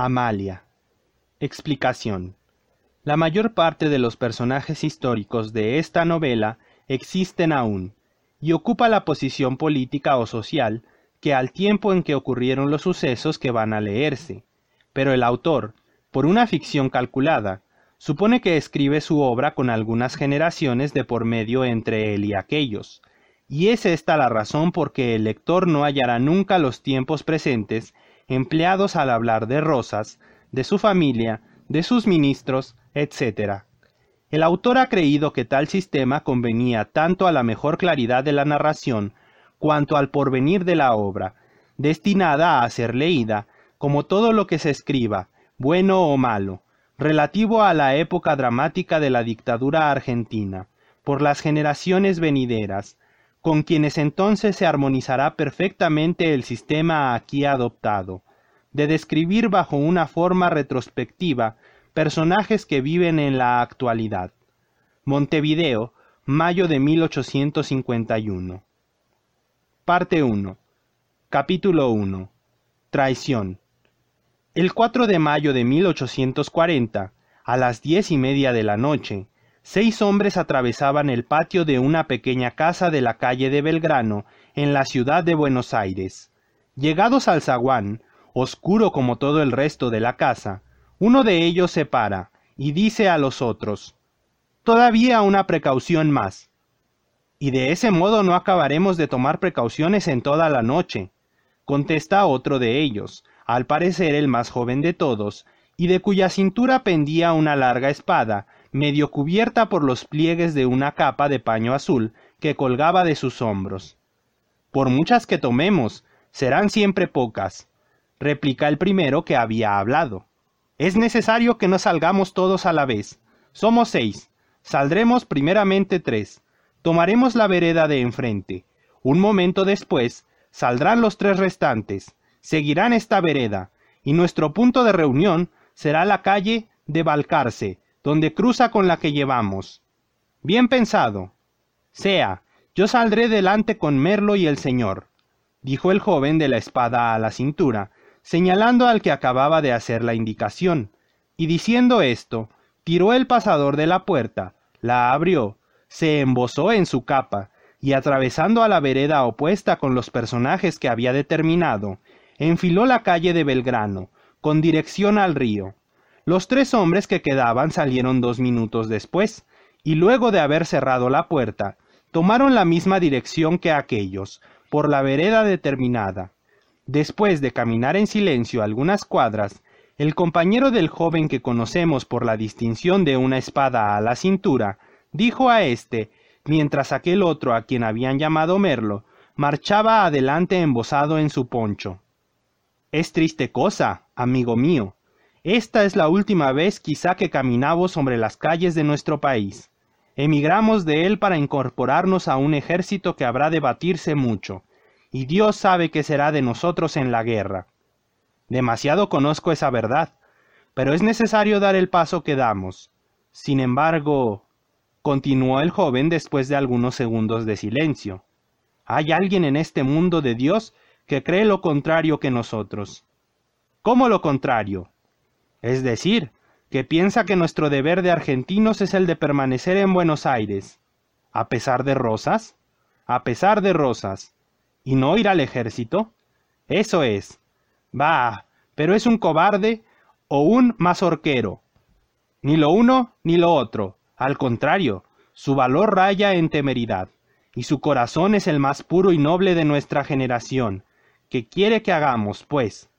Amalia. Explicación. La mayor parte de los personajes históricos de esta novela existen aún, y ocupa la posición política o social que al tiempo en que ocurrieron los sucesos que van a leerse. Pero el autor, por una ficción calculada, supone que escribe su obra con algunas generaciones de por medio entre él y aquellos, y es esta la razón por que el lector no hallará nunca los tiempos presentes empleados al hablar de Rosas, de su familia, de sus ministros, etc. El autor ha creído que tal sistema convenía tanto a la mejor claridad de la narración cuanto al porvenir de la obra, destinada a ser leída, como todo lo que se escriba, bueno o malo, relativo a la época dramática de la dictadura argentina, por las generaciones venideras, con quienes entonces se armonizará perfectamente el sistema aquí adoptado, de describir bajo una forma retrospectiva personajes que viven en la actualidad. Montevideo, mayo de 1851. Parte 1. Capítulo 1. Traición. El 4 de mayo de 1840, a las diez y media de la noche, seis hombres atravesaban el patio de una pequeña casa de la calle de Belgrano, en la ciudad de Buenos Aires. Llegados al zaguán, oscuro como todo el resto de la casa, uno de ellos se para y dice a los otros, Todavía una precaución más. Y de ese modo no acabaremos de tomar precauciones en toda la noche, contesta otro de ellos, al parecer el más joven de todos, y de cuya cintura pendía una larga espada, medio cubierta por los pliegues de una capa de paño azul que colgaba de sus hombros. Por muchas que tomemos, serán siempre pocas, replica el primero que había hablado. Es necesario que no salgamos todos a la vez. Somos seis. Saldremos primeramente tres. Tomaremos la vereda de enfrente. Un momento después, saldrán los tres restantes. Seguirán esta vereda, y nuestro punto de reunión será la calle de Balcarce, donde cruza con la que llevamos. Bien pensado. Sea, yo saldré delante con Merlo y el señor, dijo el joven de la espada a la cintura, señalando al que acababa de hacer la indicación, y diciendo esto, tiró el pasador de la puerta, la abrió, se embosó en su capa, y atravesando a la vereda opuesta con los personajes que había determinado, enfiló la calle de Belgrano, con dirección al río. Los tres hombres que quedaban salieron dos minutos después, y luego de haber cerrado la puerta, tomaron la misma dirección que aquellos, por la vereda determinada. Después de caminar en silencio algunas cuadras, el compañero del joven que conocemos por la distinción de una espada a la cintura, dijo a éste, mientras aquel otro a quien habían llamado Merlo, marchaba adelante embosado en su poncho. Es triste cosa, amigo mío, esta es la última vez quizá que caminamos sobre las calles de nuestro país. Emigramos de él para incorporarnos a un ejército que habrá de batirse mucho, y Dios sabe qué será de nosotros en la guerra. Demasiado conozco esa verdad, pero es necesario dar el paso que damos. Sin embargo, continuó el joven después de algunos segundos de silencio, hay alguien en este mundo de Dios que cree lo contrario que nosotros. ¿Cómo lo contrario? Es decir, que piensa que nuestro deber de argentinos es el de permanecer en Buenos Aires, a pesar de Rosas, a pesar de Rosas, y no ir al ejército. Eso es. Bah, pero es un cobarde o un mazorquero. Ni lo uno ni lo otro. Al contrario, su valor raya en temeridad, y su corazón es el más puro y noble de nuestra generación. ¿Qué quiere que hagamos, pues?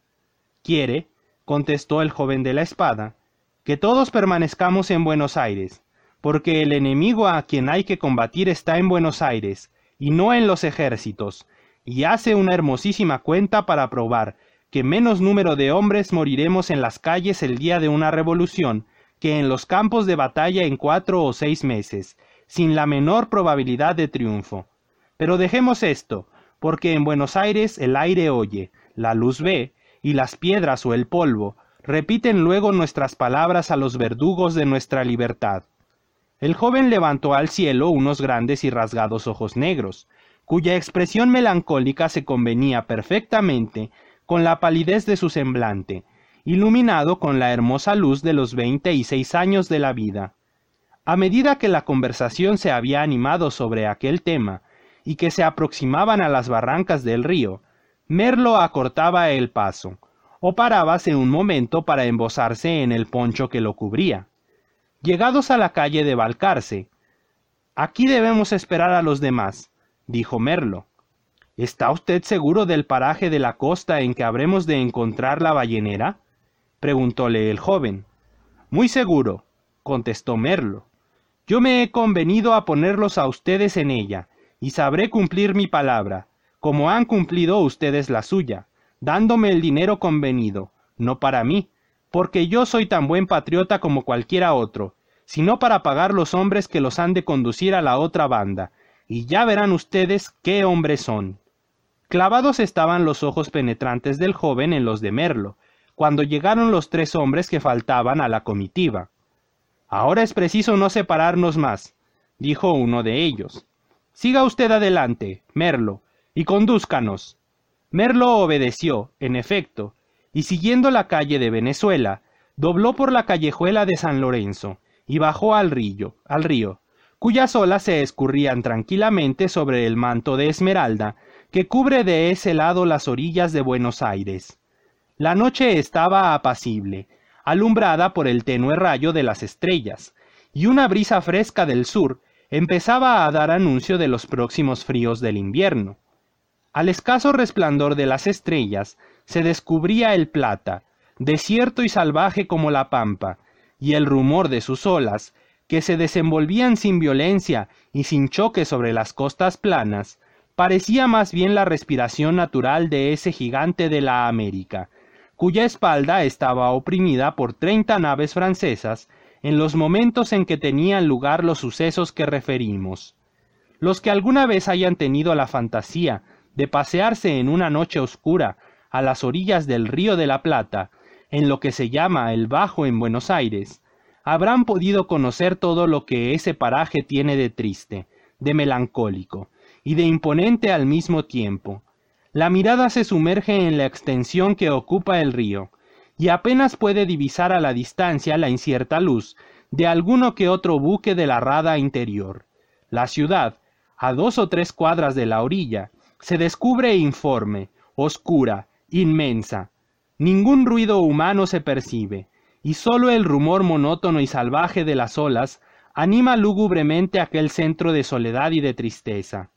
Quiere contestó el joven de la espada, que todos permanezcamos en Buenos Aires, porque el enemigo a quien hay que combatir está en Buenos Aires, y no en los ejércitos, y hace una hermosísima cuenta para probar que menos número de hombres moriremos en las calles el día de una revolución que en los campos de batalla en cuatro o seis meses, sin la menor probabilidad de triunfo. Pero dejemos esto, porque en Buenos Aires el aire oye, la luz ve, y las piedras o el polvo repiten luego nuestras palabras a los verdugos de nuestra libertad. El joven levantó al cielo unos grandes y rasgados ojos negros, cuya expresión melancólica se convenía perfectamente con la palidez de su semblante, iluminado con la hermosa luz de los veinte y seis años de la vida. A medida que la conversación se había animado sobre aquel tema, y que se aproximaban a las barrancas del río, Merlo acortaba el paso, o parábase un momento para embosarse en el poncho que lo cubría. Llegados a la calle de Balcarce, aquí debemos esperar a los demás, dijo Merlo. ¿Está usted seguro del paraje de la costa en que habremos de encontrar la ballenera? preguntóle el joven. Muy seguro, contestó Merlo. Yo me he convenido a ponerlos a ustedes en ella, y sabré cumplir mi palabra, como han cumplido ustedes la suya, dándome el dinero convenido, no para mí, porque yo soy tan buen patriota como cualquiera otro, sino para pagar los hombres que los han de conducir a la otra banda, y ya verán ustedes qué hombres son. Clavados estaban los ojos penetrantes del joven en los de Merlo, cuando llegaron los tres hombres que faltaban a la comitiva. Ahora es preciso no separarnos más, dijo uno de ellos. Siga usted adelante, Merlo, y condúzcanos. Merlo obedeció, en efecto, y siguiendo la calle de Venezuela, dobló por la callejuela de San Lorenzo y bajó al río, al río, cuyas olas se escurrían tranquilamente sobre el manto de esmeralda que cubre de ese lado las orillas de Buenos Aires. La noche estaba apacible, alumbrada por el tenue rayo de las estrellas, y una brisa fresca del sur empezaba a dar anuncio de los próximos fríos del invierno. Al escaso resplandor de las estrellas se descubría el plata, desierto y salvaje como la pampa, y el rumor de sus olas, que se desenvolvían sin violencia y sin choque sobre las costas planas, parecía más bien la respiración natural de ese gigante de la América, cuya espalda estaba oprimida por treinta naves francesas en los momentos en que tenían lugar los sucesos que referimos. Los que alguna vez hayan tenido la fantasía de pasearse en una noche oscura a las orillas del río de la Plata, en lo que se llama el Bajo en Buenos Aires, habrán podido conocer todo lo que ese paraje tiene de triste, de melancólico y de imponente al mismo tiempo. La mirada se sumerge en la extensión que ocupa el río, y apenas puede divisar a la distancia la incierta luz de alguno que otro buque de la rada interior. La ciudad, a dos o tres cuadras de la orilla, se descubre informe, oscura, inmensa. Ningún ruido humano se percibe, y sólo el rumor monótono y salvaje de las olas anima lúgubremente aquel centro de soledad y de tristeza.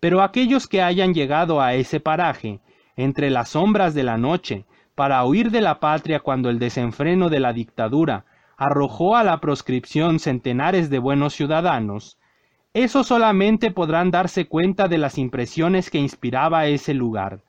Pero aquellos que hayan llegado a ese paraje, entre las sombras de la noche, para huir de la patria cuando el desenfreno de la dictadura arrojó a la proscripción centenares de buenos ciudadanos, eso solamente podrán darse cuenta de las impresiones que inspiraba ese lugar,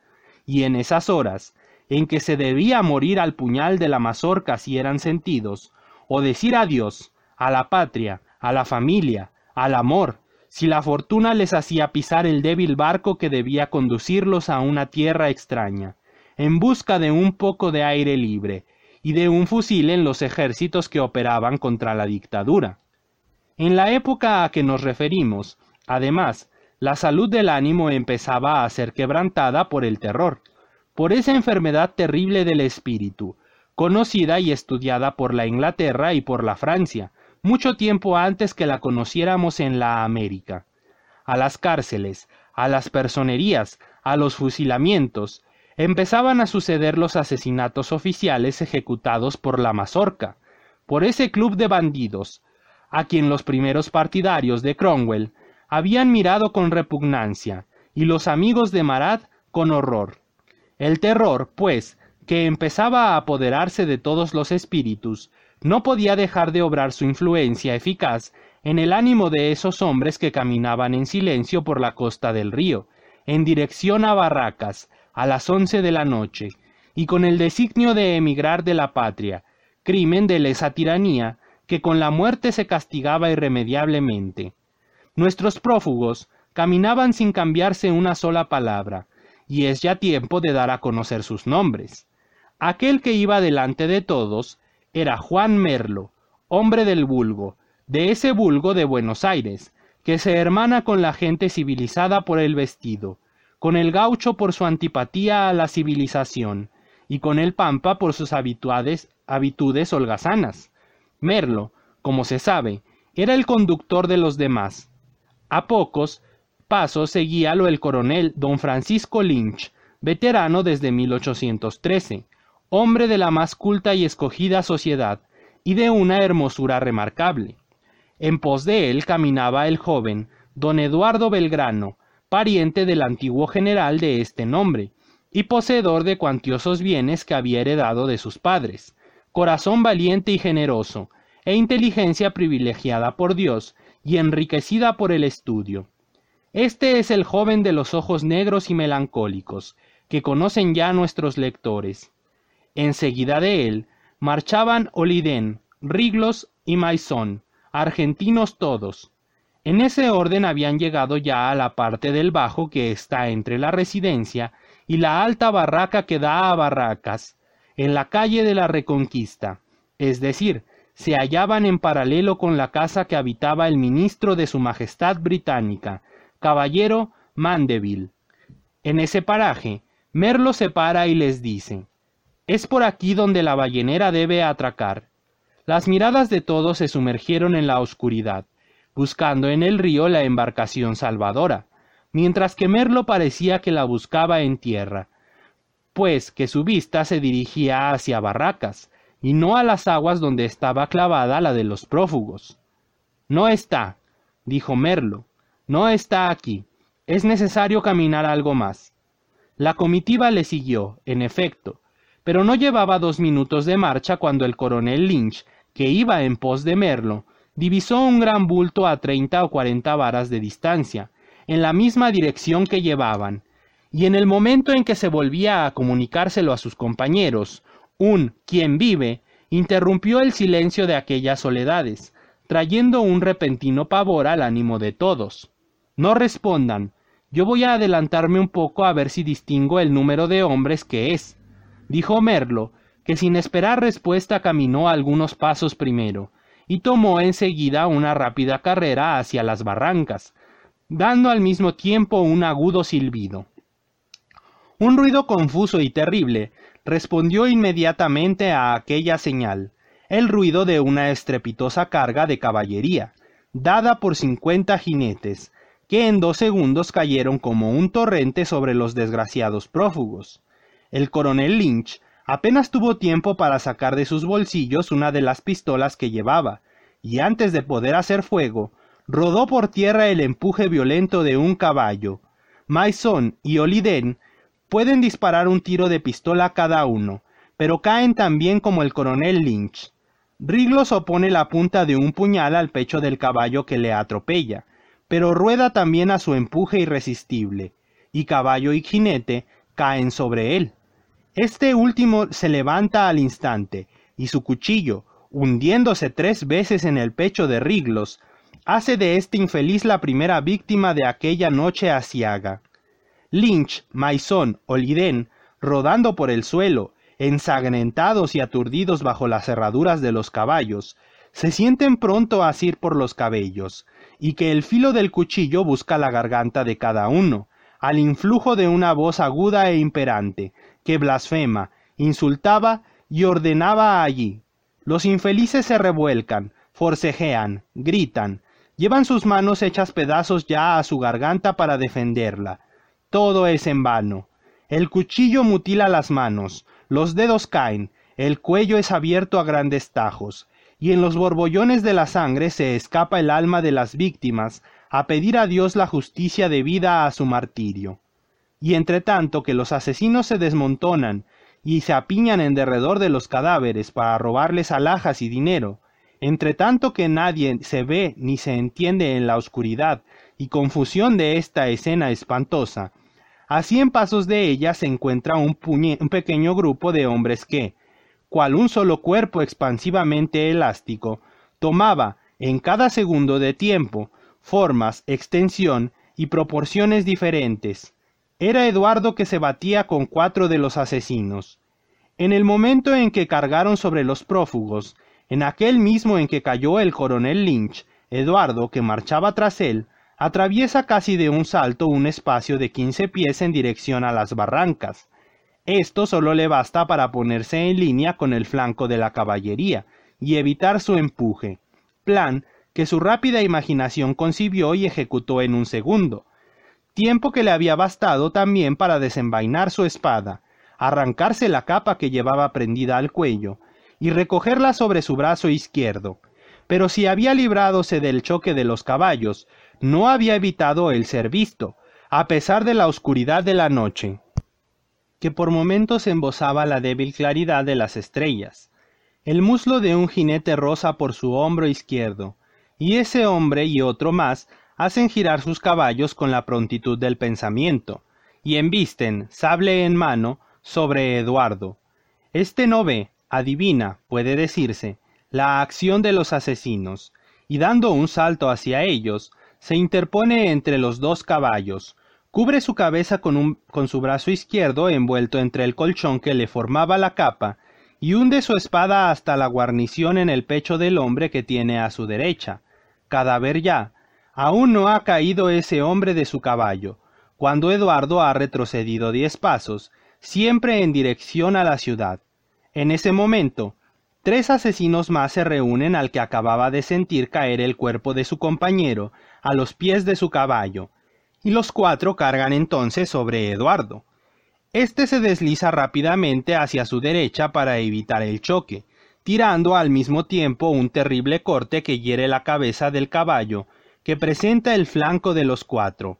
y en esas horas, en que se debía morir al puñal de la mazorca si eran sentidos, o decir adiós a la patria, a la familia, al amor, si la fortuna les hacía pisar el débil barco que debía conducirlos a una tierra extraña, en busca de un poco de aire libre y de un fusil en los ejércitos que operaban contra la dictadura. En la época a que nos referimos, además, la salud del ánimo empezaba a ser quebrantada por el terror, por esa enfermedad terrible del espíritu, conocida y estudiada por la Inglaterra y por la Francia, mucho tiempo antes que la conociéramos en la América. A las cárceles, a las personerías, a los fusilamientos, empezaban a suceder los asesinatos oficiales ejecutados por la mazorca, por ese club de bandidos, a quien los primeros partidarios de Cromwell habían mirado con repugnancia y los amigos de Marat con horror. El terror, pues, que empezaba a apoderarse de todos los espíritus, no podía dejar de obrar su influencia eficaz en el ánimo de esos hombres que caminaban en silencio por la costa del río, en dirección a Barracas, a las once de la noche, y con el designio de emigrar de la patria, crimen de lesa tiranía que con la muerte se castigaba irremediablemente. Nuestros prófugos caminaban sin cambiarse una sola palabra, y es ya tiempo de dar a conocer sus nombres. Aquel que iba delante de todos era Juan Merlo, hombre del vulgo, de ese vulgo de Buenos Aires, que se hermana con la gente civilizada por el vestido, con el gaucho por su antipatía a la civilización, y con el pampa por sus habitudes, habitudes holgazanas. Merlo, como se sabe, era el conductor de los demás. A pocos pasos seguíalo el coronel don Francisco Lynch, veterano desde 1813, hombre de la más culta y escogida sociedad, y de una hermosura remarcable. En pos de él caminaba el joven, don Eduardo Belgrano, pariente del antiguo general de este nombre, y poseedor de cuantiosos bienes que había heredado de sus padres, corazón valiente y generoso, e inteligencia privilegiada por Dios y enriquecida por el estudio. Este es el joven de los ojos negros y melancólicos, que conocen ya nuestros lectores. Enseguida de él marchaban Oliden, Riglos y Maison, argentinos todos. En ese orden habían llegado ya a la parte del bajo que está entre la residencia y la alta barraca que da a Barracas, en la calle de la Reconquista, es decir, se hallaban en paralelo con la casa que habitaba el ministro de su Majestad Británica, caballero Mandeville. En ese paraje, Merlo se para y les dice, es por aquí donde la ballenera debe atracar. Las miradas de todos se sumergieron en la oscuridad, buscando en el río la embarcación salvadora, mientras que Merlo parecía que la buscaba en tierra, pues que su vista se dirigía hacia Barracas, y no a las aguas donde estaba clavada la de los prófugos. No está, dijo Merlo, no está aquí. Es necesario caminar algo más. La comitiva le siguió, en efecto, pero no llevaba dos minutos de marcha cuando el coronel Lynch, que iba en pos de Merlo, divisó un gran bulto a treinta o cuarenta varas de distancia, en la misma dirección que llevaban, y en el momento en que se volvía a comunicárselo a sus compañeros, un quien vive interrumpió el silencio de aquellas soledades, trayendo un repentino pavor al ánimo de todos. No respondan, yo voy a adelantarme un poco a ver si distingo el número de hombres que es, dijo Merlo, que sin esperar respuesta caminó algunos pasos primero, y tomó enseguida una rápida carrera hacia las barrancas, dando al mismo tiempo un agudo silbido. Un ruido confuso y terrible respondió inmediatamente a aquella señal, el ruido de una estrepitosa carga de caballería, dada por cincuenta jinetes, que en dos segundos cayeron como un torrente sobre los desgraciados prófugos. El coronel Lynch apenas tuvo tiempo para sacar de sus bolsillos una de las pistolas que llevaba, y antes de poder hacer fuego, rodó por tierra el empuje violento de un caballo. Maison y Oliden pueden disparar un tiro de pistola cada uno, pero caen también como el coronel Lynch. Riglos opone la punta de un puñal al pecho del caballo que le atropella, pero rueda también a su empuje irresistible, y caballo y jinete caen sobre él. Este último se levanta al instante, y su cuchillo, hundiéndose tres veces en el pecho de Riglos, hace de este infeliz la primera víctima de aquella noche asiaga. Lynch, Maison, Oliden, rodando por el suelo, ensangrentados y aturdidos bajo las cerraduras de los caballos, se sienten pronto a asir por los cabellos, y que el filo del cuchillo busca la garganta de cada uno, al influjo de una voz aguda e imperante, que blasfema, insultaba y ordenaba allí. Los infelices se revuelcan, forcejean, gritan, llevan sus manos hechas pedazos ya a su garganta para defenderla, todo es en vano. El cuchillo mutila las manos, los dedos caen, el cuello es abierto a grandes tajos, y en los borbollones de la sangre se escapa el alma de las víctimas a pedir a Dios la justicia debida a su martirio. Y entre tanto que los asesinos se desmontonan y se apiñan en derredor de los cadáveres para robarles alhajas y dinero, entre tanto que nadie se ve ni se entiende en la oscuridad y confusión de esta escena espantosa, a cien pasos de ella se encuentra un, un pequeño grupo de hombres que, cual un solo cuerpo expansivamente elástico, tomaba, en cada segundo de tiempo, formas, extensión y proporciones diferentes. Era Eduardo que se batía con cuatro de los asesinos. En el momento en que cargaron sobre los prófugos, en aquel mismo en que cayó el coronel Lynch, Eduardo, que marchaba tras él, atraviesa casi de un salto un espacio de quince pies en dirección a las barrancas. Esto solo le basta para ponerse en línea con el flanco de la caballería y evitar su empuje, plan que su rápida imaginación concibió y ejecutó en un segundo, tiempo que le había bastado también para desenvainar su espada, arrancarse la capa que llevaba prendida al cuello y recogerla sobre su brazo izquierdo. Pero si había libradose del choque de los caballos, no había evitado el ser visto, a pesar de la oscuridad de la noche, que por momentos embosaba la débil claridad de las estrellas. El muslo de un jinete rosa por su hombro izquierdo, y ese hombre y otro más hacen girar sus caballos con la prontitud del pensamiento, y embisten, sable en mano, sobre Eduardo. Este no ve, adivina, puede decirse, la acción de los asesinos, y dando un salto hacia ellos, se interpone entre los dos caballos, cubre su cabeza con, su brazo izquierdo envuelto entre el colchón que le formaba la capa, y hunde su espada hasta la guarnición en el pecho del hombre que tiene a su derecha. Cadáver ya, Aún no ha caído ese hombre de su caballo, cuando Eduardo ha retrocedido diez pasos, siempre en dirección a la ciudad. En ese momento, tres asesinos más se reúnen al que acababa de sentir caer el cuerpo de su compañero a los pies de su caballo, y los cuatro cargan entonces sobre Eduardo. Este se desliza rápidamente hacia su derecha para evitar el choque, tirando al mismo tiempo un terrible corte que hiere la cabeza del caballo que presenta el flanco de los cuatro.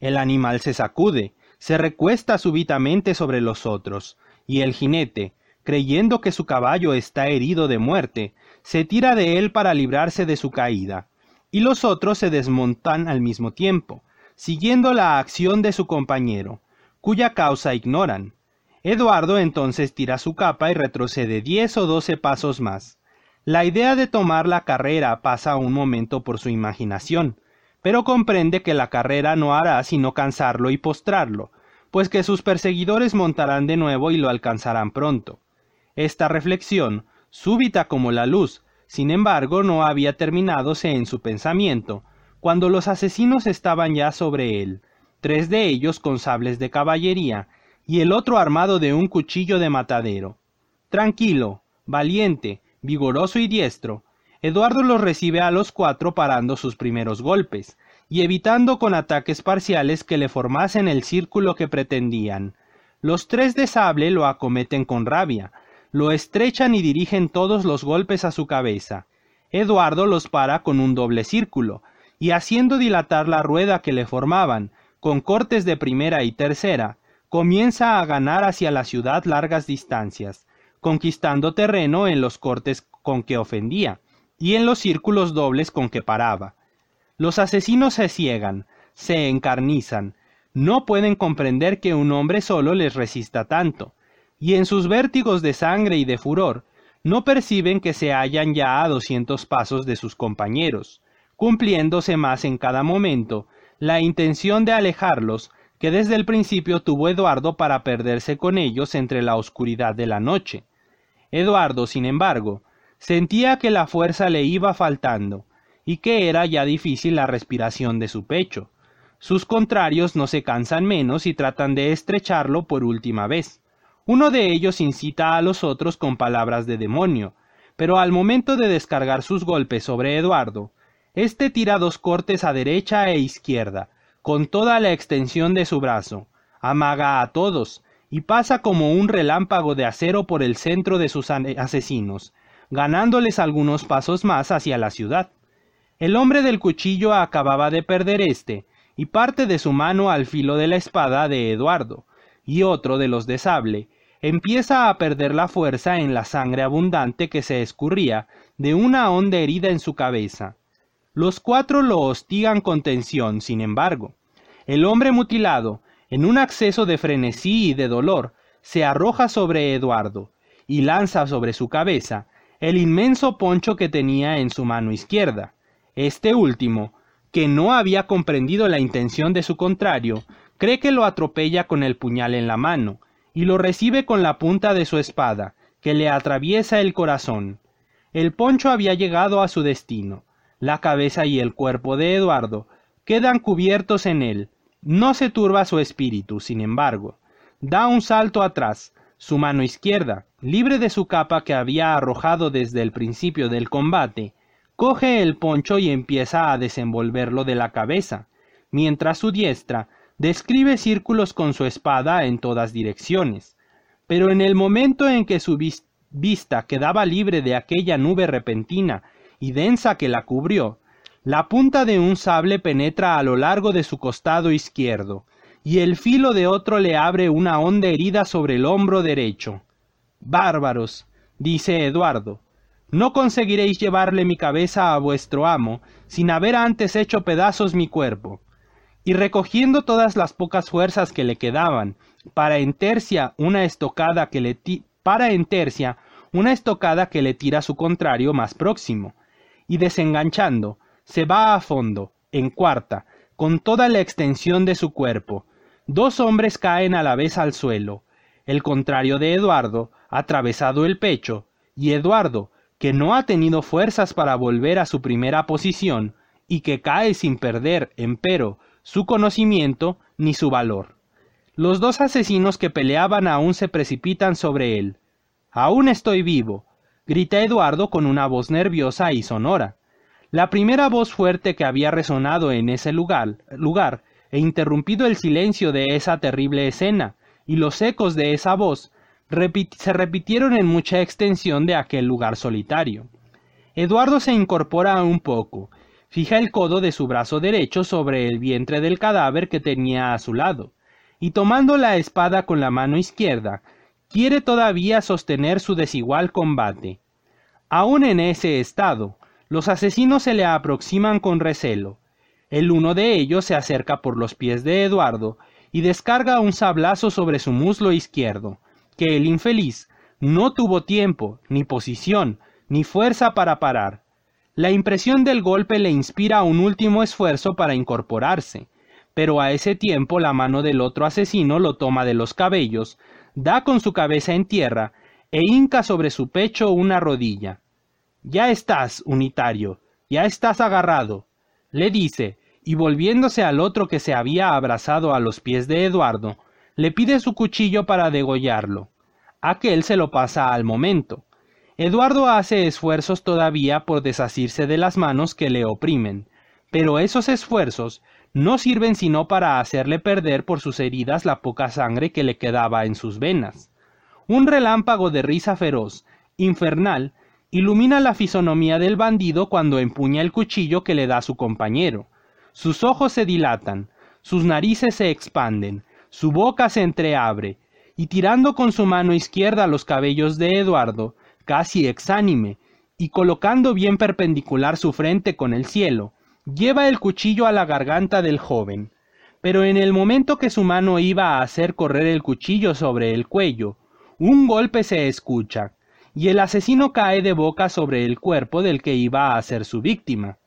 El animal se sacude, se recuesta súbitamente sobre los otros, y el jinete, creyendo que su caballo está herido de muerte, se tira de él para librarse de su caída, y los otros se desmontan al mismo tiempo, siguiendo la acción de su compañero, cuya causa ignoran. Eduardo entonces tira su capa y retrocede diez o doce pasos más. La idea de tomar la carrera pasa un momento por su imaginación, pero comprende que la carrera no hará sino cansarlo y postrarlo, pues que sus perseguidores montarán de nuevo y lo alcanzarán pronto. Esta reflexión, súbita como la luz, sin embargo, no había terminadose en su pensamiento, cuando los asesinos estaban ya sobre él, tres de ellos con sables de caballería, y el otro armado de un cuchillo de matadero. Tranquilo, valiente, vigoroso y diestro, Eduardo los recibe a los cuatro parando sus primeros golpes, y evitando con ataques parciales que le formasen el círculo que pretendían. Los tres de sable lo acometen con rabia, lo estrechan y dirigen todos los golpes a su cabeza. Eduardo los para con un doble círculo, y haciendo dilatar la rueda que le formaban, con cortes de primera y tercera, comienza a ganar hacia la ciudad largas distancias, conquistando terreno en los cortes con que ofendía y en los círculos dobles con que paraba. Los asesinos se ciegan, se encarnizan, no pueden comprender que un hombre solo les resista tanto, y en sus vértigos de sangre y de furor, no perciben que se hallan ya a doscientos pasos de sus compañeros, cumpliéndose más en cada momento la intención de alejarlos que desde el principio tuvo Eduardo para perderse con ellos entre la oscuridad de la noche. Eduardo, sin embargo, sentía que la fuerza le iba faltando, y que era ya difícil la respiración de su pecho. Sus contrarios no se cansan menos y tratan de estrecharlo por última vez. Uno de ellos incita a los otros con palabras de demonio, pero al momento de descargar sus golpes sobre Eduardo, éste tira dos cortes a derecha e izquierda, con toda la extensión de su brazo, amaga a todos, y pasa como un relámpago de acero por el centro de sus asesinos, ganándoles algunos pasos más hacia la ciudad. El hombre del cuchillo acababa de perder este, y parte de su mano al filo de la espada de Eduardo, y otro de los de sable, empieza a perder la fuerza en la sangre abundante que se escurría de una honda herida en su cabeza. Los cuatro lo hostigan con tensión, sin embargo. El hombre mutilado, en un acceso de frenesí y de dolor, se arroja sobre Eduardo, y lanza sobre su cabeza el inmenso poncho que tenía en su mano izquierda. Este último, que no había comprendido la intención de su contrario, cree que lo atropella con el puñal en la mano, y lo recibe con la punta de su espada, que le atraviesa el corazón. El poncho había llegado a su destino. La cabeza y el cuerpo de Eduardo quedan cubiertos en él, no se turba su espíritu, sin embargo. da un salto atrás, su mano izquierda, libre de su capa que había arrojado desde el principio del combate, coge el poncho y empieza a desenvolverlo de la cabeza, mientras su diestra describe círculos con su espada en todas direcciones. Pero en el momento en que su vista quedaba libre de aquella nube repentina y densa que la cubrió, la punta de un sable penetra a lo largo de su costado izquierdo, y el filo de otro le abre una honda herida sobre el hombro derecho. Bárbaros, dice Eduardo, no conseguiréis llevarle mi cabeza a vuestro amo sin haber antes hecho pedazos mi cuerpo. Y recogiendo todas las pocas fuerzas que le quedaban, para entercia una estocada que le para entercia una estocada que le tira su contrario más próximo, y desenganchando, se va a fondo, en cuarta, con toda la extensión de su cuerpo, Dos hombres caen a la vez al suelo, el contrario de Eduardo, atravesado el pecho, y Eduardo, que no ha tenido fuerzas para volver a su primera posición, y que cae sin perder, empero, su conocimiento ni su valor. Los dos asesinos que peleaban aún se precipitan sobre él. Aún estoy vivo, grita Eduardo con una voz nerviosa y sonora. La primera voz fuerte que había resonado en ese lugar, lugar e interrumpido el silencio de esa terrible escena, y los ecos de esa voz se repitieron en mucha extensión de aquel lugar solitario. Eduardo se incorpora un poco, fija el codo de su brazo derecho sobre el vientre del cadáver que tenía a su lado, y tomando la espada con la mano izquierda, quiere todavía sostener su desigual combate. Aún en ese estado, los asesinos se le aproximan con recelo, el uno de ellos se acerca por los pies de Eduardo y descarga un sablazo sobre su muslo izquierdo, que el infeliz no tuvo tiempo, ni posición, ni fuerza para parar. La impresión del golpe le inspira un último esfuerzo para incorporarse, pero a ese tiempo la mano del otro asesino lo toma de los cabellos, da con su cabeza en tierra e hinca sobre su pecho una rodilla. Ya estás, unitario, ya estás agarrado, le dice, y volviéndose al otro que se había abrazado a los pies de Eduardo, le pide su cuchillo para degollarlo. Aquel se lo pasa al momento. Eduardo hace esfuerzos todavía por desasirse de las manos que le oprimen, pero esos esfuerzos no sirven sino para hacerle perder por sus heridas la poca sangre que le quedaba en sus venas. Un relámpago de risa feroz, infernal, ilumina la fisonomía del bandido cuando empuña el cuchillo que le da su compañero. Sus ojos se dilatan, sus narices se expanden, su boca se entreabre, y tirando con su mano izquierda los cabellos de Eduardo, casi exánime, y colocando bien perpendicular su frente con el cielo, lleva el cuchillo a la garganta del joven. Pero en el momento que su mano iba a hacer correr el cuchillo sobre el cuello, un golpe se escucha, y el asesino cae de boca sobre el cuerpo del que iba a ser su víctima.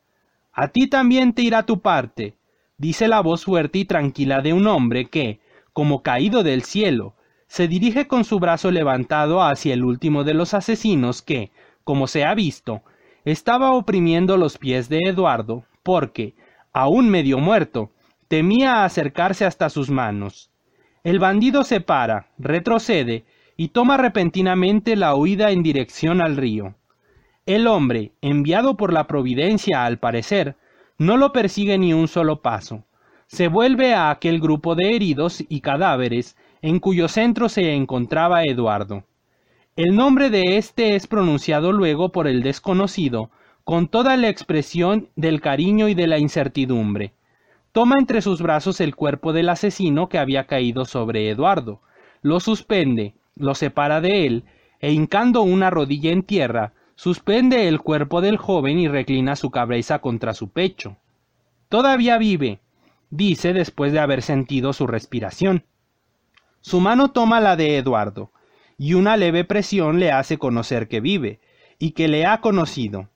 A ti también te irá tu parte, dice la voz fuerte y tranquila de un hombre que, como caído del cielo, se dirige con su brazo levantado hacia el último de los asesinos que, como se ha visto, estaba oprimiendo los pies de Eduardo, porque, aún medio muerto, temía acercarse hasta sus manos. El bandido se para, retrocede y toma repentinamente la huida en dirección al río. El hombre, enviado por la providencia al parecer, no lo persigue ni un solo paso. Se vuelve a aquel grupo de heridos y cadáveres en cuyo centro se encontraba Eduardo. El nombre de éste es pronunciado luego por el desconocido, con toda la expresión del cariño y de la incertidumbre. Toma entre sus brazos el cuerpo del asesino que había caído sobre Eduardo, lo suspende, lo separa de él, e hincando una rodilla en tierra, Suspende el cuerpo del joven y reclina su cabeza contra su pecho. Todavía vive, dice después de haber sentido su respiración. Su mano toma la de Eduardo, y una leve presión le hace conocer que vive, y que le ha conocido.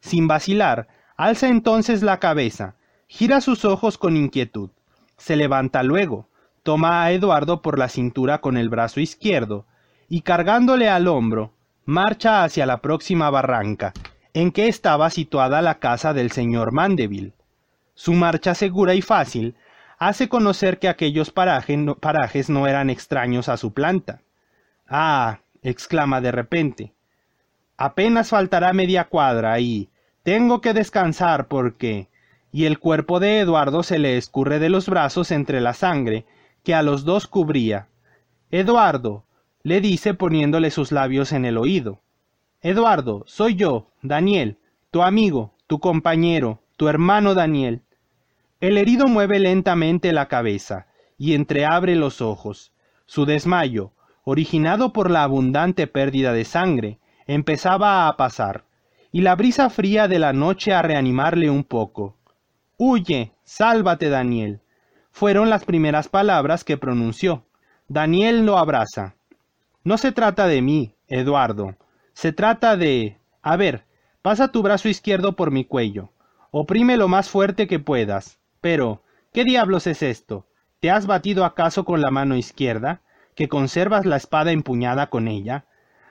Sin vacilar, alza entonces la cabeza, gira sus ojos con inquietud, se levanta luego, toma a Eduardo por la cintura con el brazo izquierdo, y cargándole al hombro, marcha hacia la próxima barranca, en que estaba situada la casa del señor Mandeville. Su marcha segura y fácil hace conocer que aquellos parajes no eran extraños a su planta. Ah, exclama de repente. Apenas faltará media cuadra y tengo que descansar porque. y el cuerpo de Eduardo se le escurre de los brazos entre la sangre que a los dos cubría. Eduardo, le dice poniéndole sus labios en el oído. Eduardo, soy yo, Daniel, tu amigo, tu compañero, tu hermano Daniel. El herido mueve lentamente la cabeza y entreabre los ojos. Su desmayo, originado por la abundante pérdida de sangre, empezaba a pasar, y la brisa fría de la noche a reanimarle un poco. Huye, sálvate, Daniel. Fueron las primeras palabras que pronunció. Daniel lo abraza. No se trata de mí, Eduardo. Se trata de... A ver, pasa tu brazo izquierdo por mi cuello. Oprime lo más fuerte que puedas. Pero, ¿qué diablos es esto? ¿Te has batido acaso con la mano izquierda? ¿Que conservas la espada empuñada con ella?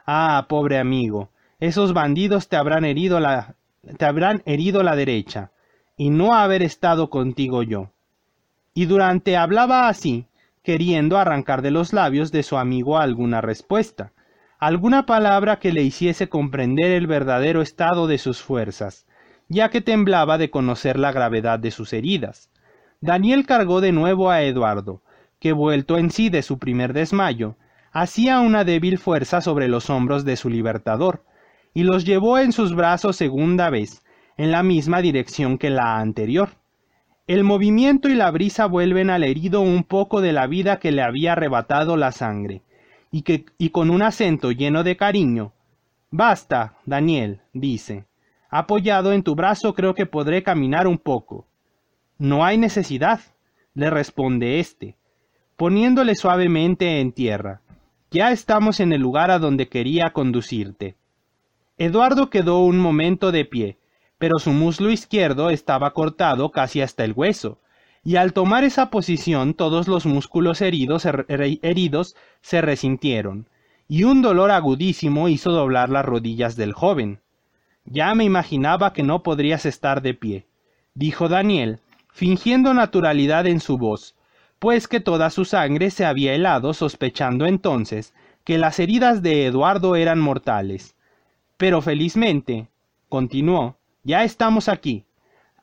Ah, pobre amigo, esos bandidos te habrán herido la te habrán herido la derecha, y no haber estado contigo yo. Y durante hablaba así, queriendo arrancar de los labios de su amigo alguna respuesta, alguna palabra que le hiciese comprender el verdadero estado de sus fuerzas, ya que temblaba de conocer la gravedad de sus heridas. Daniel cargó de nuevo a Eduardo, que vuelto en sí de su primer desmayo, hacía una débil fuerza sobre los hombros de su libertador, y los llevó en sus brazos segunda vez, en la misma dirección que la anterior. El movimiento y la brisa vuelven al herido un poco de la vida que le había arrebatado la sangre, y, que, y con un acento lleno de cariño, Basta, Daniel, dice. Apoyado en tu brazo creo que podré caminar un poco. No hay necesidad, le responde éste, poniéndole suavemente en tierra. Ya estamos en el lugar a donde quería conducirte. Eduardo quedó un momento de pie, pero su muslo izquierdo estaba cortado casi hasta el hueso, y al tomar esa posición todos los músculos heridos, heridos se resintieron, y un dolor agudísimo hizo doblar las rodillas del joven. Ya me imaginaba que no podrías estar de pie, dijo Daniel, fingiendo naturalidad en su voz, pues que toda su sangre se había helado sospechando entonces que las heridas de Eduardo eran mortales. Pero felizmente, continuó, ya estamos aquí,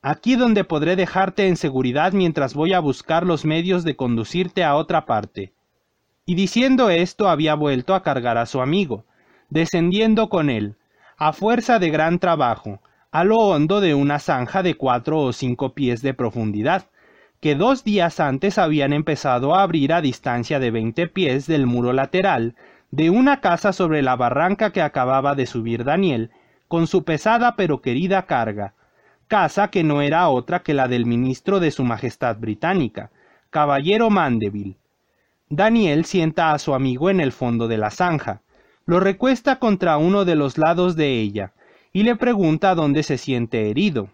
aquí donde podré dejarte en seguridad mientras voy a buscar los medios de conducirte a otra parte. Y diciendo esto había vuelto a cargar a su amigo, descendiendo con él, a fuerza de gran trabajo, a lo hondo de una zanja de cuatro o cinco pies de profundidad, que dos días antes habían empezado a abrir a distancia de veinte pies del muro lateral de una casa sobre la barranca que acababa de subir Daniel, con su pesada pero querida carga, casa que no era otra que la del ministro de su Majestad Británica, caballero Mandeville. Daniel sienta a su amigo en el fondo de la zanja, lo recuesta contra uno de los lados de ella, y le pregunta dónde se siente herido.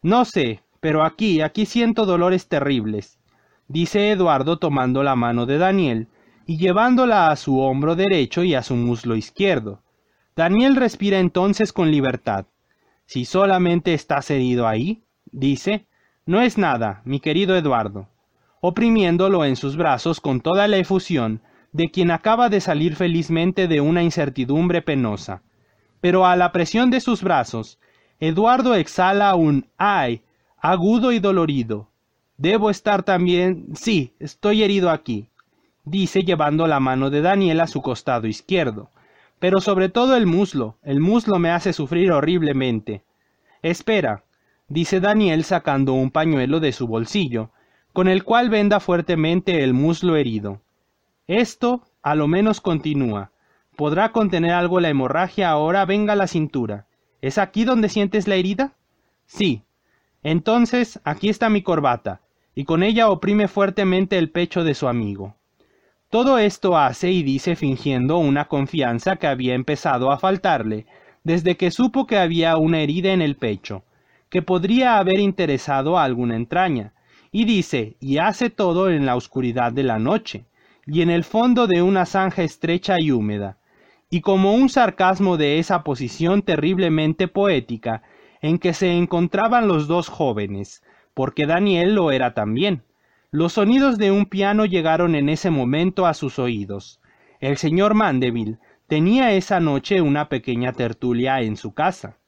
No sé, pero aquí, aquí siento dolores terribles, dice Eduardo tomando la mano de Daniel y llevándola a su hombro derecho y a su muslo izquierdo. Daniel respira entonces con libertad. Si solamente estás herido ahí, dice, no es nada, mi querido Eduardo, oprimiéndolo en sus brazos con toda la efusión de quien acaba de salir felizmente de una incertidumbre penosa. Pero a la presión de sus brazos, Eduardo exhala un ay agudo y dolorido. Debo estar también. sí, estoy herido aquí, dice llevando la mano de Daniel a su costado izquierdo. Pero sobre todo el muslo, el muslo me hace sufrir horriblemente. Espera, dice Daniel sacando un pañuelo de su bolsillo, con el cual venda fuertemente el muslo herido. Esto, a lo menos continúa. ¿Podrá contener algo la hemorragia ahora? Venga la cintura. ¿Es aquí donde sientes la herida? Sí, entonces, aquí está mi corbata, y con ella oprime fuertemente el pecho de su amigo. Todo esto hace y dice fingiendo una confianza que había empezado a faltarle desde que supo que había una herida en el pecho, que podría haber interesado a alguna entraña, y dice y hace todo en la oscuridad de la noche, y en el fondo de una zanja estrecha y húmeda, y como un sarcasmo de esa posición terriblemente poética en que se encontraban los dos jóvenes, porque Daniel lo era también. Los sonidos de un piano llegaron en ese momento a sus oídos. El señor Mandeville tenía esa noche una pequeña tertulia en su casa.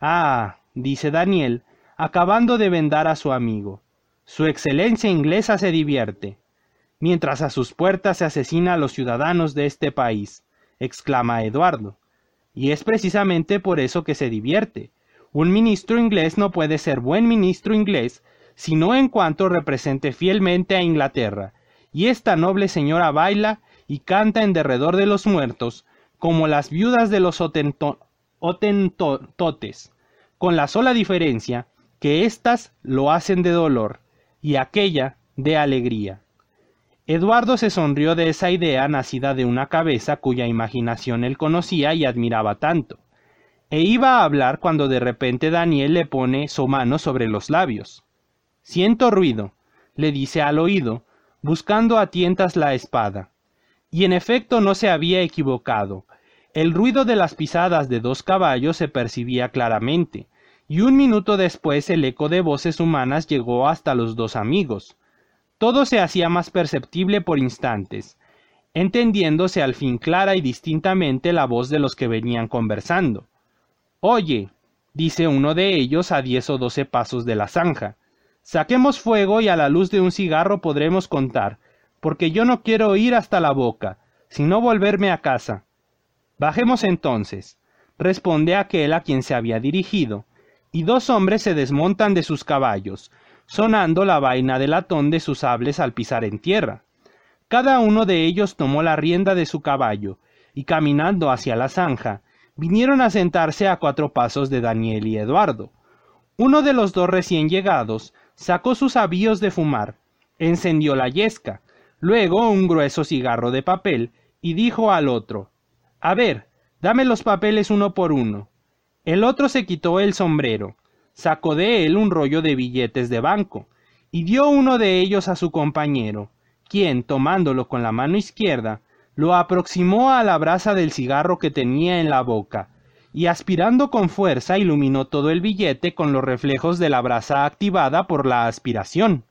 Ah, dice Daniel, acabando de vendar a su amigo. Su excelencia inglesa se divierte, mientras a sus puertas se asesina a los ciudadanos de este país, exclama Eduardo. Y es precisamente por eso que se divierte. Un ministro inglés no puede ser buen ministro inglés sino en cuanto represente fielmente a Inglaterra, y esta noble señora baila y canta en derredor de los muertos, como las viudas de los otentotes, con la sola diferencia que éstas lo hacen de dolor y aquella de alegría. Eduardo se sonrió de esa idea nacida de una cabeza cuya imaginación él conocía y admiraba tanto, e iba a hablar cuando de repente Daniel le pone su mano sobre los labios. Siento ruido, le dice al oído, buscando a tientas la espada. Y en efecto no se había equivocado. El ruido de las pisadas de dos caballos se percibía claramente, y un minuto después el eco de voces humanas llegó hasta los dos amigos. Todo se hacía más perceptible por instantes, entendiéndose al fin clara y distintamente la voz de los que venían conversando. Oye, dice uno de ellos a diez o doce pasos de la zanja, Saquemos fuego y a la luz de un cigarro podremos contar, porque yo no quiero ir hasta la boca, sino volverme a casa. Bajemos entonces, responde aquel a quien se había dirigido, y dos hombres se desmontan de sus caballos, sonando la vaina de latón de sus sables al pisar en tierra. Cada uno de ellos tomó la rienda de su caballo, y caminando hacia la zanja, vinieron a sentarse a cuatro pasos de Daniel y Eduardo. Uno de los dos recién llegados sacó sus avíos de fumar, encendió la yesca, luego un grueso cigarro de papel, y dijo al otro A ver, dame los papeles uno por uno. El otro se quitó el sombrero, sacó de él un rollo de billetes de banco, y dio uno de ellos a su compañero, quien, tomándolo con la mano izquierda, lo aproximó a la brasa del cigarro que tenía en la boca, y aspirando con fuerza iluminó todo el billete con los reflejos de la brasa activada por la aspiración.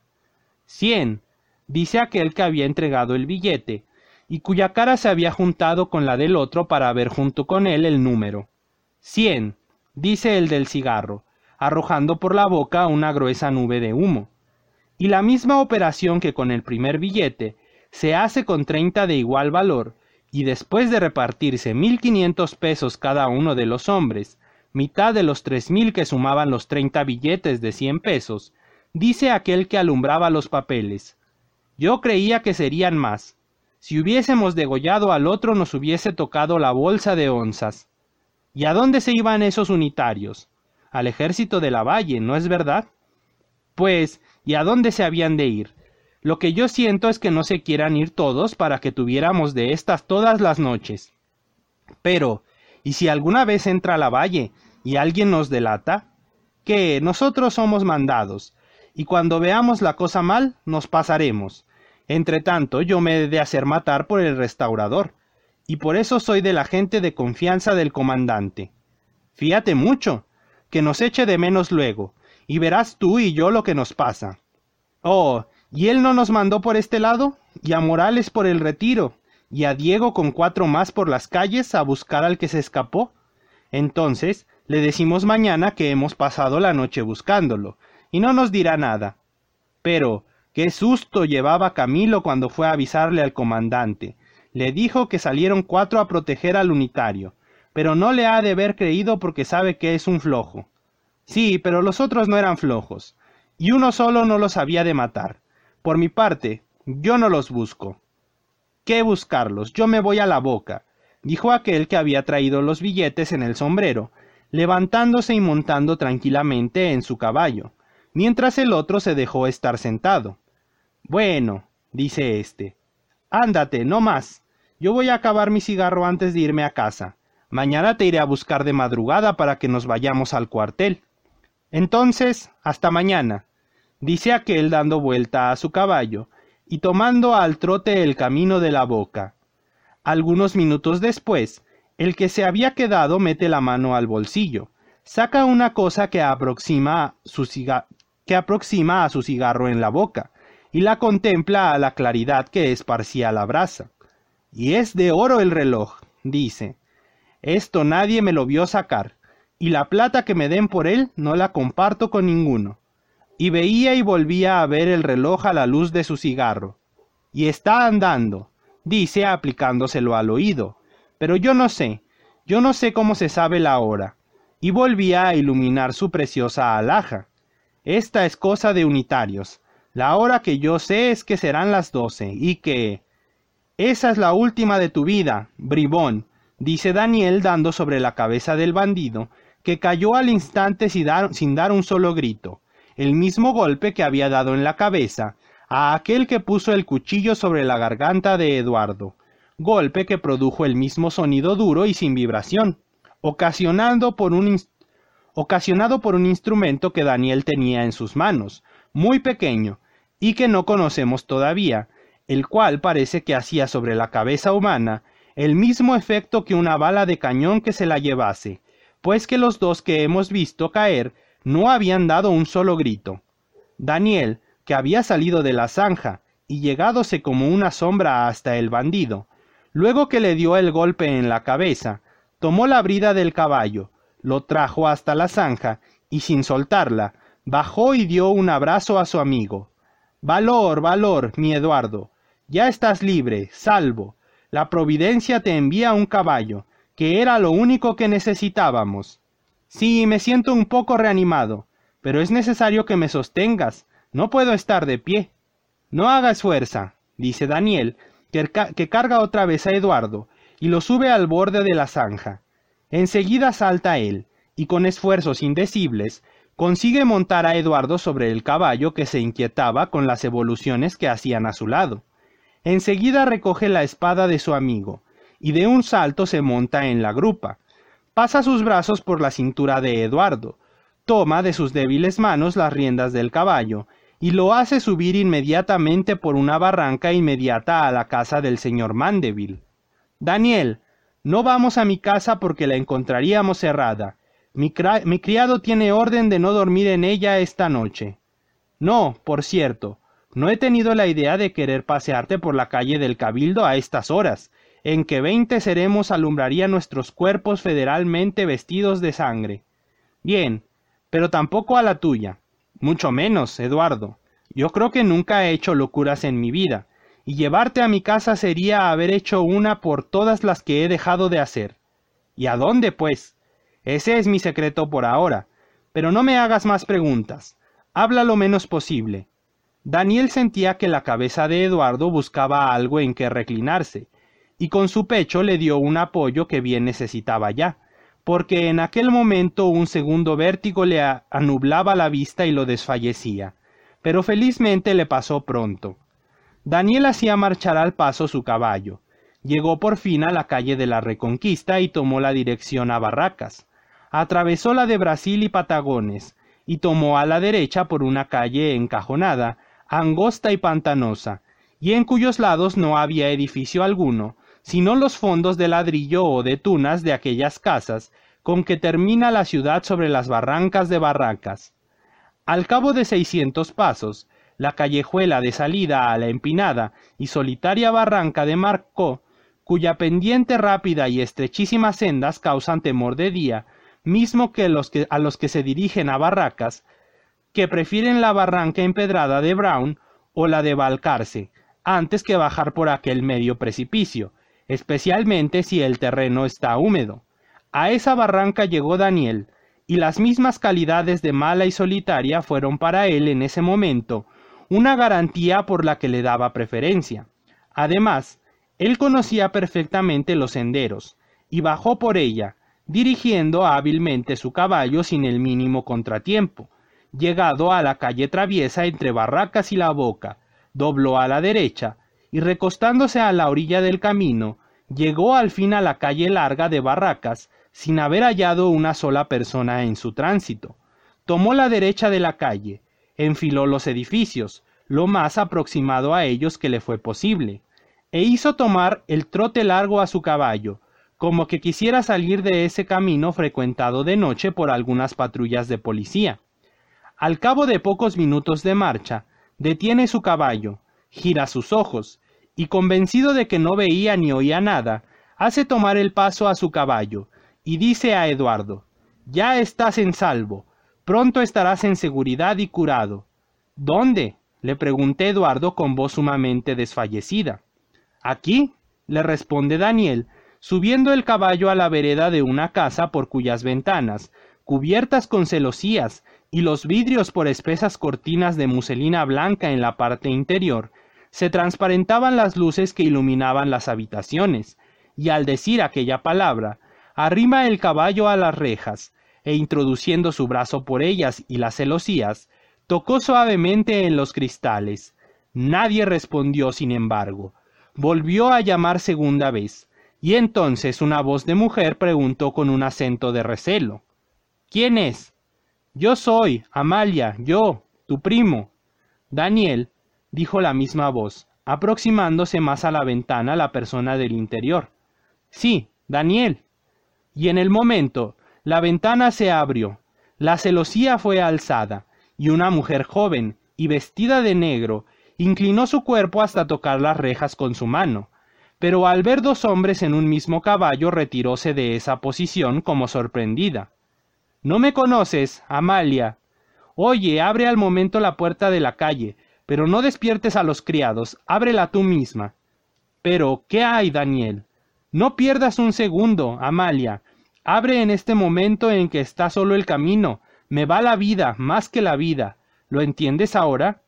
Cien, dice aquel que había entregado el billete, y cuya cara se había juntado con la del otro para ver junto con él el número. Cien, dice el del cigarro, arrojando por la boca una gruesa nube de humo. Y la misma operación que con el primer billete se hace con treinta de igual valor, y después de repartirse mil quinientos pesos cada uno de los hombres, mitad de los tres mil que sumaban los treinta billetes de cien pesos, dice aquel que alumbraba los papeles. Yo creía que serían más. Si hubiésemos degollado al otro nos hubiese tocado la bolsa de onzas. ¿Y a dónde se iban esos unitarios? Al ejército de la Valle, ¿no es verdad? Pues, ¿y a dónde se habían de ir? Lo que yo siento es que no se quieran ir todos para que tuviéramos de estas todas las noches. Pero, ¿y si alguna vez entra la valle y alguien nos delata? Que nosotros somos mandados, y cuando veamos la cosa mal, nos pasaremos. Entre tanto, yo me he de hacer matar por el restaurador, y por eso soy de la gente de confianza del comandante. Fíate mucho, que nos eche de menos luego, y verás tú y yo lo que nos pasa. Oh, ¿Y él no nos mandó por este lado? Y a Morales por el retiro, y a Diego con cuatro más por las calles a buscar al que se escapó. Entonces le decimos mañana que hemos pasado la noche buscándolo, y no nos dirá nada. Pero, qué susto llevaba Camilo cuando fue a avisarle al comandante. Le dijo que salieron cuatro a proteger al unitario, pero no le ha de haber creído porque sabe que es un flojo. Sí, pero los otros no eran flojos, y uno solo no los había de matar. Por mi parte, yo no los busco. ¿Qué buscarlos? Yo me voy a la boca, dijo aquel que había traído los billetes en el sombrero, levantándose y montando tranquilamente en su caballo, mientras el otro se dejó estar sentado. Bueno, dice éste, ándate, no más. Yo voy a acabar mi cigarro antes de irme a casa. Mañana te iré a buscar de madrugada para que nos vayamos al cuartel. Entonces, hasta mañana dice aquel dando vuelta a su caballo y tomando al trote el camino de la boca. Algunos minutos después, el que se había quedado mete la mano al bolsillo, saca una cosa que aproxima, su que aproxima a su cigarro en la boca, y la contempla a la claridad que esparcía la brasa. Y es de oro el reloj, dice. Esto nadie me lo vio sacar, y la plata que me den por él no la comparto con ninguno. Y veía y volvía a ver el reloj a la luz de su cigarro. Y está andando, dice aplicándoselo al oído. Pero yo no sé, yo no sé cómo se sabe la hora. Y volvía a iluminar su preciosa alhaja. Esta es cosa de unitarios. La hora que yo sé es que serán las doce, y que... Esa es la última de tu vida, bribón, dice Daniel dando sobre la cabeza del bandido, que cayó al instante sin dar, un solo grito, el mismo golpe que había dado en la cabeza a aquel que puso el cuchillo sobre la garganta de Eduardo, golpe que produjo el mismo sonido duro y sin vibración, ocasionado por un, ocasionado por un instrumento que Daniel tenía en sus manos, muy pequeño, y que no conocemos todavía, el cual parece que hacía sobre la cabeza humana el mismo efecto que una bala de cañón que se la llevase, pues que los dos que hemos visto caer no habían dado un solo grito. Daniel, que había salido de la zanja y llegádose como una sombra hasta el bandido, luego que le dio el golpe en la cabeza, tomó la brida del caballo, lo trajo hasta la zanja y sin soltarla, bajó y dio un abrazo a su amigo. Valor, valor, mi Eduardo, ya estás libre, salvo. La providencia te envía un caballo, que era lo único que necesitábamos. Sí, me siento un poco reanimado, pero es necesario que me sostengas. No puedo estar de pie. No hagas fuerza, dice Daniel, que, carga otra vez a Eduardo y lo sube al borde de la zanja. Enseguida salta él, y con esfuerzos indecibles, consigue montar a Eduardo sobre el caballo que se inquietaba con las evoluciones que hacían a su lado. Enseguida recoge la espada de su amigo, y de un salto se monta en la grupa. Pasa sus brazos por la cintura de Eduardo, toma de sus débiles manos las riendas del caballo, y lo hace subir inmediatamente por una barranca inmediata a la casa del señor Mandeville. Daniel, no vamos a mi casa porque la encontraríamos cerrada. Mi, mi criado tiene orden de no dormir en ella esta noche. No, por cierto, no he tenido la idea de querer pasearte por la calle del Cabildo a estas horas, en que veinte seremos alumbraría nuestros cuerpos federalmente vestidos de sangre. Bien, pero tampoco a la tuya. Mucho menos, Eduardo. Yo creo que nunca he hecho locuras en mi vida, y llevarte a mi casa sería haber hecho una por todas las que he dejado de hacer. ¿Y a dónde, pues? Ese es mi secreto por ahora. Pero no me hagas más preguntas. Habla lo menos posible. Daniel sentía que la cabeza de Eduardo buscaba algo en que reclinarse, y con su pecho le dio un apoyo que bien necesitaba ya, porque en aquel momento un segundo vértigo le anublaba la vista y lo desfallecía, pero felizmente le pasó pronto. Daniel hacía marchar al paso su caballo. Llegó por fin a la calle de la Reconquista y tomó la dirección a Barracas. Atravesó la de Brasil y Patagones, y tomó a la derecha por una calle encajonada, angosta y pantanosa, y en cuyos lados no había edificio alguno, sino los fondos de ladrillo o de tunas de aquellas casas con que termina la ciudad sobre las barrancas de barracas. Al cabo de seiscientos pasos, la callejuela de salida a la empinada y solitaria barranca de Marcó, cuya pendiente rápida y estrechísimas sendas causan temor de día, mismo que, a los que se dirigen a barracas, que prefieren la barranca empedrada de Brown o la de Balcarce, antes que bajar por aquel medio precipicio, especialmente si el terreno está húmedo. A esa barranca llegó Daniel, y las mismas calidades de mala y solitaria fueron para él en ese momento una garantía por la que le daba preferencia. Además, él conocía perfectamente los senderos, y bajó por ella, dirigiendo hábilmente su caballo sin el mínimo contratiempo, llegado a la calle traviesa entre Barracas y La Boca, dobló a la derecha, y recostándose a la orilla del camino, llegó al fin a la calle larga de Barracas, sin haber hallado una sola persona en su tránsito. Tomó la derecha de la calle, enfiló los edificios, lo más aproximado a ellos que le fue posible, e hizo tomar el trote largo a su caballo, como que quisiera salir de ese camino frecuentado de noche por algunas patrullas de policía. Al cabo de pocos minutos de marcha, detiene su caballo, gira sus ojos, y convencido de que no veía ni oía nada, hace tomar el paso a su caballo, y dice a Eduardo, Ya estás en salvo, pronto estarás en seguridad y curado. ¿Dónde? le pregunté Eduardo con voz sumamente desfallecida. Aquí, le responde Daniel, subiendo el caballo a la vereda de una casa por cuyas ventanas, cubiertas con celosías, y los vidrios por espesas cortinas de muselina blanca en la parte interior, se transparentaban las luces que iluminaban las habitaciones, y al decir aquella palabra, arrima el caballo a las rejas, e introduciendo su brazo por ellas y las celosías, tocó suavemente en los cristales. Nadie respondió, sin embargo. Volvió a llamar segunda vez, y entonces una voz de mujer preguntó con un acento de recelo. ¿Quién es? Yo soy, Amalia, yo, tu primo. Daniel, dijo la misma voz, aproximándose más a la ventana la persona del interior. Sí, Daniel. Y en el momento, la ventana se abrió, la celosía fue alzada, y una mujer joven y vestida de negro inclinó su cuerpo hasta tocar las rejas con su mano, pero al ver dos hombres en un mismo caballo retiróse de esa posición como sorprendida. No me conoces, Amalia. Oye, abre al momento la puerta de la calle, pero no despiertes a los criados, ábrela tú misma. Pero, ¿qué hay, Daniel? No pierdas un segundo, Amalia. Abre en este momento en que está solo el camino. Me va la vida, más que la vida. ¿Lo entiendes ahora?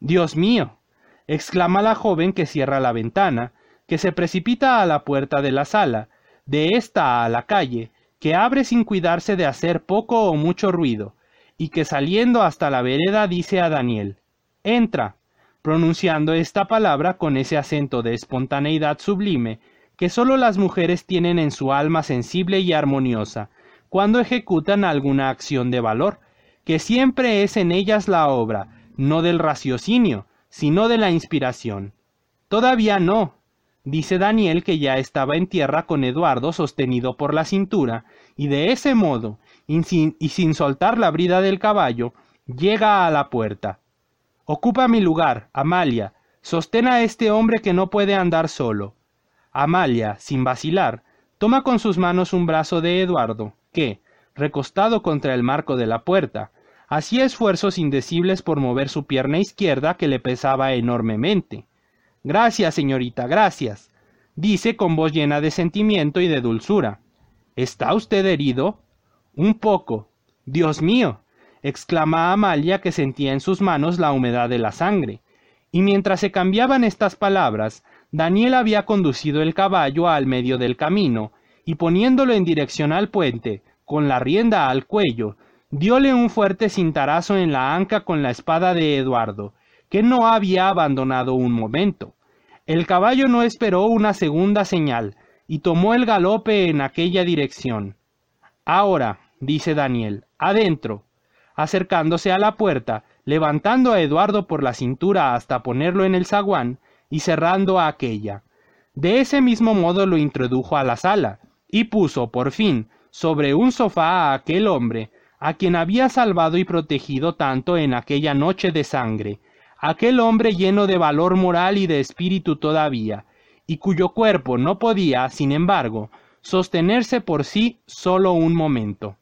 Dios mío. exclama la joven que cierra la ventana, que se precipita a la puerta de la sala, de esta a la calle, que abre sin cuidarse de hacer poco o mucho ruido, y que saliendo hasta la vereda dice a Daniel, Entra, pronunciando esta palabra con ese acento de espontaneidad sublime que sólo las mujeres tienen en su alma sensible y armoniosa, cuando ejecutan alguna acción de valor, que siempre es en ellas la obra, no del raciocinio, sino de la inspiración. Todavía no, Dice Daniel que ya estaba en tierra con Eduardo sostenido por la cintura, y de ese modo, y sin, soltar la brida del caballo, llega a la puerta. Ocupa mi lugar, Amalia. Sostén a este hombre que no puede andar solo. Amalia, sin vacilar, toma con sus manos un brazo de Eduardo, que, recostado contra el marco de la puerta, hacía esfuerzos indecibles por mover su pierna izquierda que le pesaba enormemente. Gracias, señorita, gracias, dice con voz llena de sentimiento y de dulzura. ¿Está usted herido? Un poco. Dios mío. exclama Amalia que sentía en sus manos la humedad de la sangre. Y mientras se cambiaban estas palabras, Daniel había conducido el caballo al medio del camino, y poniéndolo en dirección al puente, con la rienda al cuello, diole un fuerte cintarazo en la anca con la espada de Eduardo, que no había abandonado un momento. El caballo no esperó una segunda señal, y tomó el galope en aquella dirección. Ahora, dice Daniel, adentro, acercándose a la puerta, levantando a Eduardo por la cintura hasta ponerlo en el zaguán y cerrando a aquella. De ese mismo modo lo introdujo a la sala, y puso, por fin, sobre un sofá a aquel hombre, a quien había salvado y protegido tanto en aquella noche de sangre, aquel hombre lleno de valor moral y de espíritu todavía, y cuyo cuerpo no podía, sin embargo, sostenerse por sí solo un momento.